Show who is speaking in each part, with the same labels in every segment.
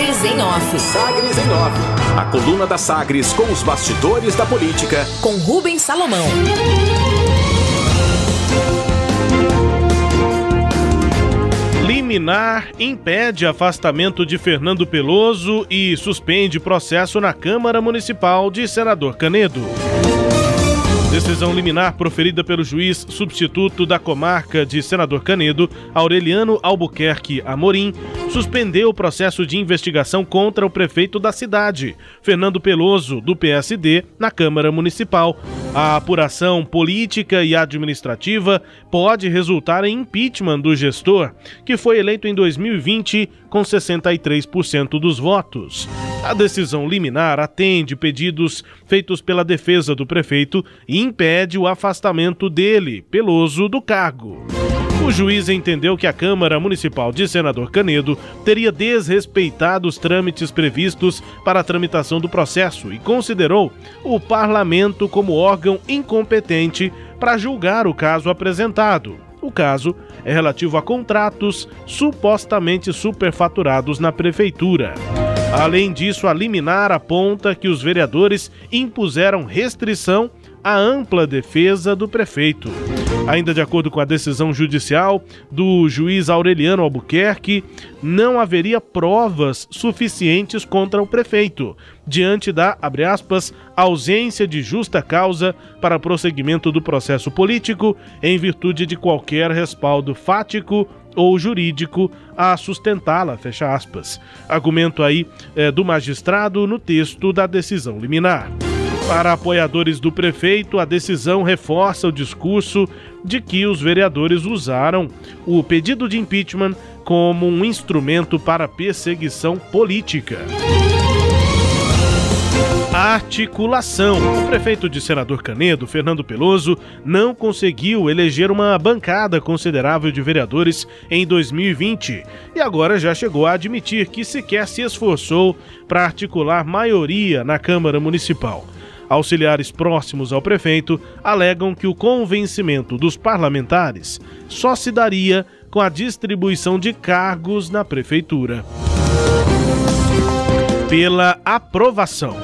Speaker 1: Sagres em Off.
Speaker 2: Sagres em Off. A coluna da Sagres com os bastidores da política.
Speaker 1: Com Rubens Salomão.
Speaker 3: Liminar impede afastamento de Fernando Peloso e suspende processo na Câmara Municipal de Senador Canedo. Decisão liminar proferida pelo juiz substituto da comarca de Senador Canedo, Aureliano Albuquerque Amorim, suspendeu o processo de investigação contra o prefeito da cidade, Fernando Peloso, do PSD, na Câmara Municipal. A apuração política e administrativa pode resultar em impeachment do gestor, que foi eleito em 2020 com 63% dos votos. A decisão liminar atende pedidos feitos pela defesa do prefeito e impede o afastamento dele, Peloso, do cargo. O juiz entendeu que a Câmara Municipal de Senador Canedo teria desrespeitado os trâmites previstos para a tramitação do processo e considerou o parlamento como órgão incompetente para julgar o caso apresentado. O caso é relativo a contratos supostamente superfaturados na prefeitura. Além disso, a liminar aponta que os vereadores impuseram restrição à ampla defesa do prefeito. Ainda de acordo com a decisão judicial do juiz Aureliano Albuquerque, não haveria provas suficientes contra o prefeito, diante da, abre aspas, ausência de justa causa para prosseguimento do processo político em virtude de qualquer respaldo fático ou jurídico a sustentá-la, fecha aspas. Argumento aí é, do magistrado no texto da decisão liminar. Para apoiadores do prefeito, a decisão reforça o discurso de que os vereadores usaram o pedido de impeachment como um instrumento para perseguição política articulação. O prefeito de Senador Canedo, Fernando Peloso, não conseguiu eleger uma bancada considerável de vereadores em 2020 e agora já chegou a admitir que sequer se esforçou para articular maioria na Câmara Municipal. Auxiliares próximos ao prefeito alegam que o convencimento dos parlamentares só se daria com a distribuição de cargos na prefeitura. Pela aprovação.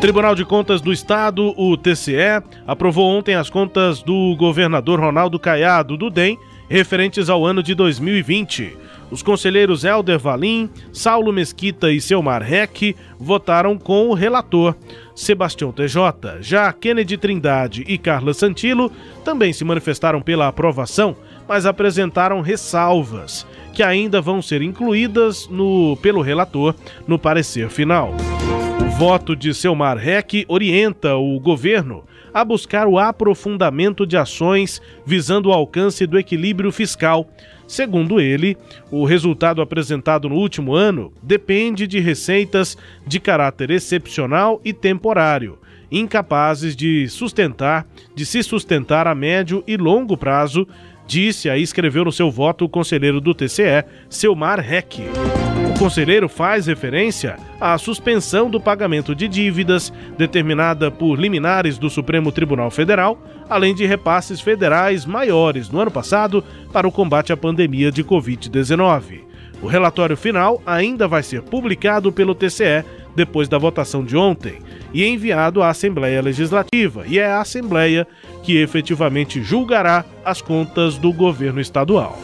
Speaker 3: Tribunal de Contas do Estado, o TCE, aprovou ontem as contas do governador Ronaldo Caiado, do DEM, referentes ao ano de 2020. Os conselheiros Helder Valim, Saulo Mesquita e Selmar Reck votaram com o relator, Sebastião TJ. Já Kennedy Trindade e Carla Santilo também se manifestaram pela aprovação, mas apresentaram ressalvas, que ainda vão ser incluídas no, pelo relator no parecer final voto de Selmar Reck orienta o governo a buscar o aprofundamento de ações visando o alcance do equilíbrio fiscal. Segundo ele, o resultado apresentado no último ano depende de receitas de caráter excepcional e temporário, incapazes de sustentar, de se sustentar a médio e longo prazo, disse aí escreveu no seu voto o conselheiro do TCE, Selmar Reck conselheiro faz referência à suspensão do pagamento de dívidas determinada por liminares do Supremo Tribunal Federal, além de repasses federais maiores no ano passado para o combate à pandemia de Covid-19. O relatório final ainda vai ser publicado pelo TCE depois da votação de ontem e enviado à Assembleia Legislativa, e é a Assembleia que efetivamente julgará as contas do governo estadual.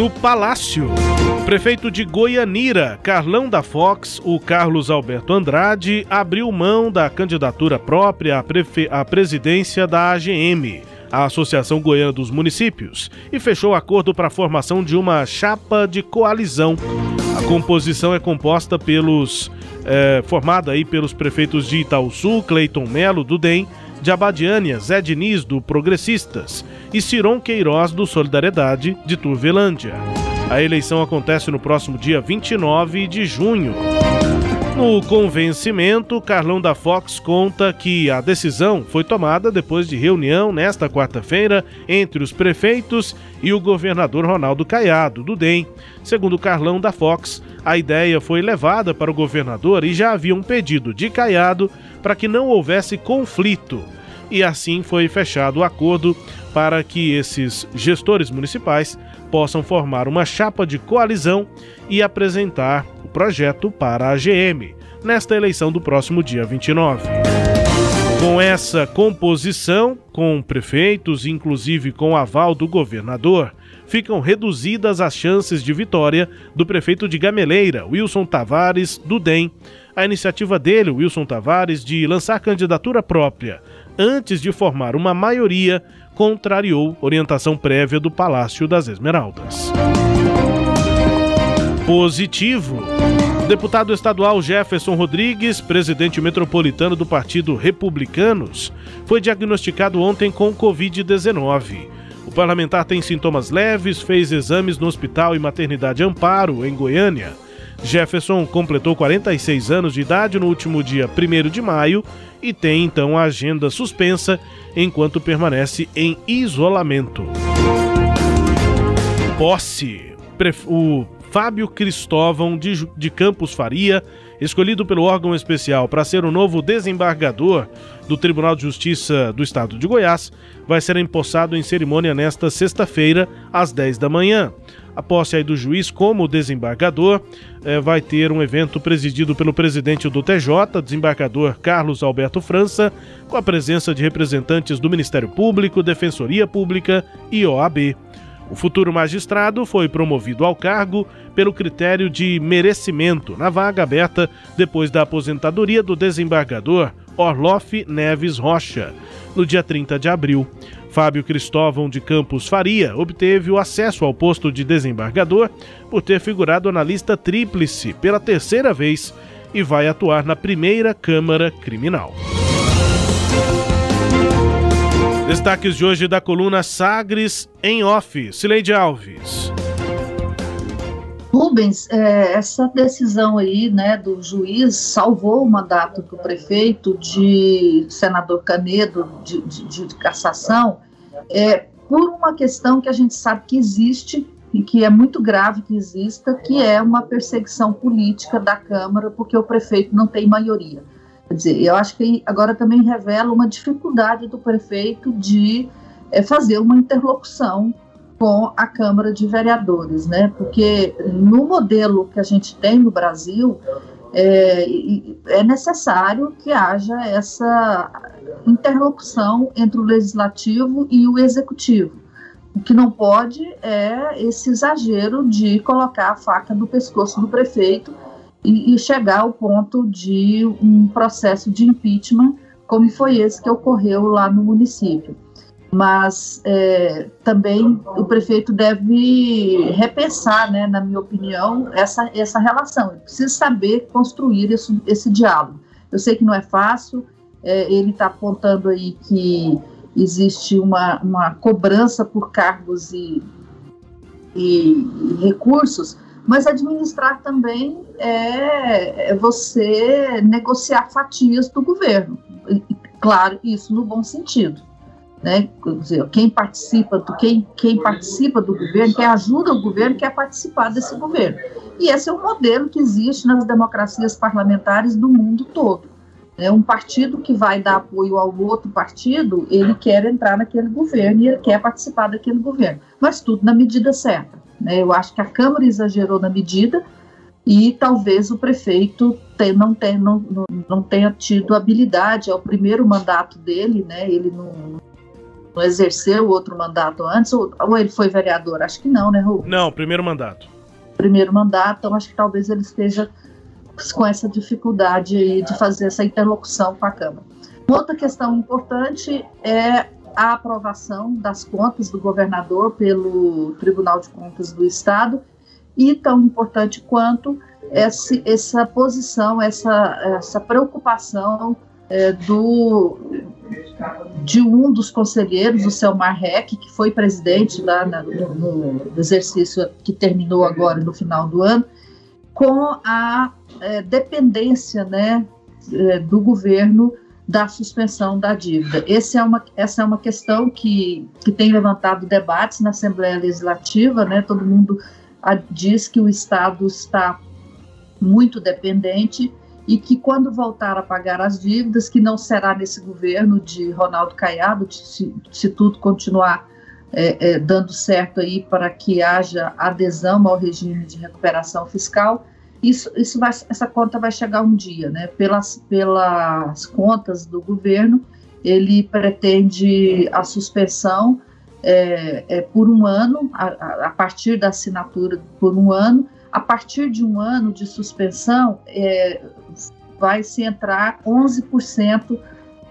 Speaker 3: No Palácio. Prefeito de Goianira, Carlão da Fox, o Carlos Alberto Andrade, abriu mão da candidatura própria à, prefe... à presidência da AGM, a Associação Goiana dos Municípios, e fechou acordo para a formação de uma chapa de coalizão. A composição é composta pelos. É, formada aí pelos prefeitos de Itaúsu, Cleiton Melo, do DEM, de Abadiânia, Zé Diniz, do Progressistas, e Ciron Queiroz, do Solidariedade, de Turvelândia. A eleição acontece no próximo dia 29 de junho. No convencimento, Carlão da Fox conta que a decisão foi tomada depois de reunião nesta quarta-feira entre os prefeitos e o governador Ronaldo Caiado, do DEM. Segundo Carlão da Fox, a ideia foi levada para o governador e já havia um pedido de Caiado para que não houvesse conflito. E assim foi fechado o acordo para que esses gestores municipais possam formar uma chapa de coalizão e apresentar o projeto para a GM nesta eleição do próximo dia 29. Com essa composição, com prefeitos, inclusive com aval do governador, ficam reduzidas as chances de vitória do prefeito de Gameleira, Wilson Tavares, do DEM. A iniciativa dele, Wilson Tavares, de lançar candidatura própria antes de formar uma maioria, contrariou orientação prévia do Palácio das Esmeraldas. Positivo. deputado estadual Jefferson Rodrigues, presidente metropolitano do Partido Republicanos, foi diagnosticado ontem com Covid-19. O parlamentar tem sintomas leves, fez exames no Hospital e Maternidade Amparo, em Goiânia. Jefferson completou 46 anos de idade no último dia 1 de maio e tem então a agenda suspensa enquanto permanece em isolamento. Posse. O Fábio Cristóvão de, de Campos Faria, escolhido pelo órgão especial para ser o novo desembargador do Tribunal de Justiça do Estado de Goiás, vai ser empossado em cerimônia nesta sexta-feira, às 10 da manhã. A posse do juiz como desembargador eh, vai ter um evento presidido pelo presidente do TJ, desembargador Carlos Alberto França, com a presença de representantes do Ministério Público, Defensoria Pública e OAB. O futuro magistrado foi promovido ao cargo pelo critério de merecimento na vaga aberta depois da aposentadoria do desembargador Orloff Neves Rocha, no dia 30 de abril. Fábio Cristóvão de Campos Faria obteve o acesso ao posto de desembargador por ter figurado na lista tríplice pela terceira vez e vai atuar na primeira Câmara Criminal. Destaques de hoje da coluna Sagres em Off. Sileide Alves.
Speaker 4: Rubens, é, essa decisão aí, né, do juiz salvou o mandato do prefeito de senador Canedo de, de, de cassação, é, por uma questão que a gente sabe que existe e que é muito grave que exista, que é uma perseguição política da Câmara, porque o prefeito não tem maioria. Quer dizer, eu acho que agora também revela uma dificuldade do prefeito de é, fazer uma interlocução com a Câmara de Vereadores, né? Porque no modelo que a gente tem no Brasil, é, é necessário que haja essa interlocução entre o legislativo e o executivo. O que não pode é esse exagero de colocar a faca no pescoço do prefeito e, e chegar ao ponto de um processo de impeachment, como foi esse que ocorreu lá no município. Mas é, também o prefeito deve repensar, né, na minha opinião, essa, essa relação. Ele precisa saber construir esse, esse diálogo. Eu sei que não é fácil, é, ele está apontando aí que existe uma, uma cobrança por cargos e, e, e recursos, mas administrar também é, é você negociar fatias do governo. Claro, isso no bom sentido. Né? Dizer, quem participa do quem, quem participa do governo, quem ajuda o governo, quer participar desse governo. E esse é um modelo que existe nas democracias parlamentares do mundo todo. É um partido que vai dar apoio ao outro partido, ele quer entrar naquele governo e ele quer participar daquele governo, mas tudo na medida certa. Né? Eu acho que a Câmara exagerou na medida e talvez o prefeito tem, não, tem, não, não, tenha tido habilidade, é o primeiro mandato dele, né? ele não, não exerceu outro mandato antes, ou, ou, ele foi vereador? Acho que não, né, Rubens?
Speaker 3: Não, primeiro mandato.
Speaker 4: Primeiro mandato, então acho que talvez ele esteja com essa dificuldade de fazer essa interlocução com a Câmara. Outra questão importante é a aprovação das contas do governador pelo Tribunal de Contas do Estado e tão importante quanto esse, essa posição, essa, essa preocupação é, do, de um dos conselheiros, o Selmar Reck, que foi presidente lá na, no, no, exercício que terminou agora no final do ano, com a é, dependência né, é, do governo da suspensão da dívida. É uma, essa é uma questão que, que tem levantado debates na Assembleia Legislativa, né? Todo mundo a, diz que o Estado está muito dependente e que quando voltar a pagar as dívidas, que não será nesse governo de Ronaldo Caiado, se, se tudo continuar é, é, dando certo aí para que haja adesão ao regime de recuperação fiscal. Isso, isso vai, essa conta vai chegar um dia, né? Pelas, pelas contas do governo, ele pretende a suspensão é, é, por um ano, a, a, partir da assinatura por um ano. A partir de um ano de suspensão, é, vai se entrar 11%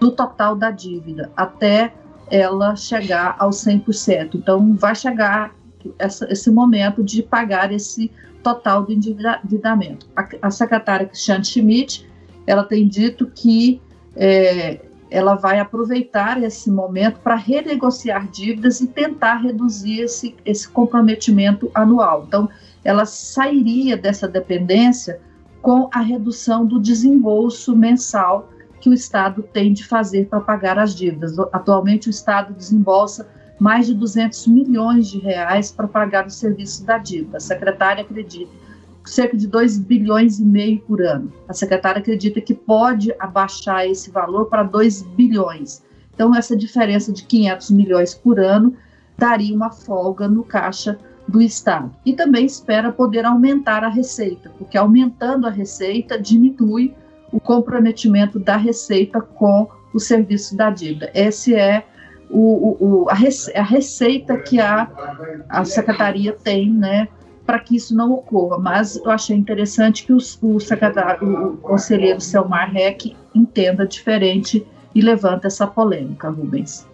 Speaker 4: do total da dívida, até ela chegar aos 100%. Então, vai chegar essa, esse momento de pagar esse total do endividamento. A, secretária Cristiane Schmidt, ela tem dito que é, ela vai aproveitar esse momento para renegociar dívidas e tentar reduzir esse, esse comprometimento anual. Então, ela sairia dessa dependência com a redução do desembolso mensal que o Estado tem de fazer para pagar as dívidas. Atualmente, o Estado desembolsa mais de 200 milhões de reais para pagar o serviço da dívida. A secretária acredita cerca de 2 bilhões e meio por ano. A secretária acredita que pode abaixar esse valor para 2 bilhões. Então, essa diferença de 500 milhões por ano daria uma folga no caixa do Estado. E também espera poder aumentar a receita, porque aumentando a receita diminui o comprometimento da receita com o serviço da dívida. Esse é o, o, a, receita que a, a secretaria tem, né, para que isso não ocorra. Mas eu achei interessante que o, o secretário, o conselheiro Selmar Reck entenda diferente e levanta essa polêmica, Rubens.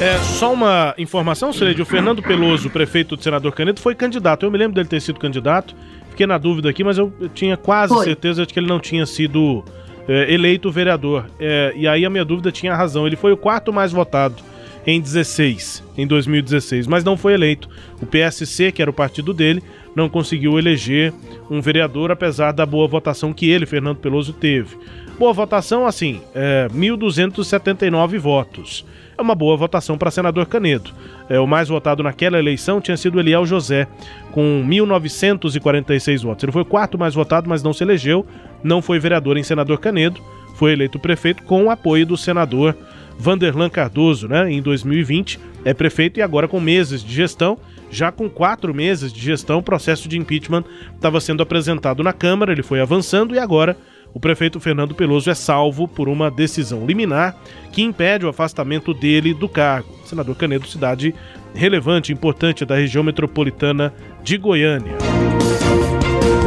Speaker 3: É, só uma informação, Celede, o Fernando Peloso, prefeito do senador Canedo, foi candidato. Eu me lembro dele ter sido candidato. Fiquei na dúvida aqui, mas eu tinha quase foi. certeza de que ele não tinha sido é, eleito vereador. É, e aí a minha dúvida tinha razão. Ele foi o quarto mais votado em 16, em 2016, mas não foi eleito. O PSC, que era o partido dele, não conseguiu eleger um vereador, apesar da boa votação que ele, Fernando Peloso, teve. Boa votação, assim, é, 1.279 votos. É uma boa votação para senador Canedo. É, o mais votado naquela eleição tinha sido Eliel José, com 1.946 votos. Ele foi o quarto mais votado, mas não se elegeu, não foi vereador em senador Canedo, foi eleito prefeito com o apoio do senador Vanderlan Cardoso, né, em 2020, é prefeito e agora com meses de gestão, já com quatro meses de gestão, o processo de impeachment estava sendo apresentado na Câmara, ele foi avançando e agora o prefeito Fernando Peloso é salvo por uma decisão liminar que impede o afastamento dele do cargo. Senador Canedo, cidade relevante, importante da região metropolitana de Goiânia.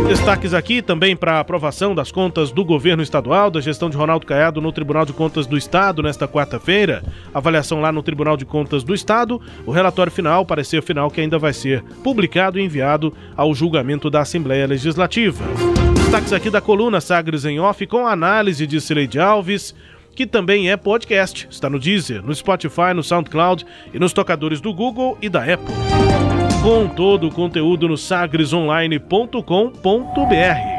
Speaker 3: Destaques aqui também para aprovação das contas do governo estadual, da gestão de Ronaldo Caiado no Tribunal de Contas do Estado nesta quarta-feira. Avaliação lá no Tribunal de Contas do Estado. O relatório final, parecer final, que ainda vai ser publicado e enviado ao julgamento da Assembleia Legislativa. Destaques aqui da coluna Sagres em Off com análise de Cileide Alves que também é podcast. Está no Deezer, no Spotify, no SoundCloud e nos tocadores do Google e da Apple com todo o conteúdo no sagresonline.com.br.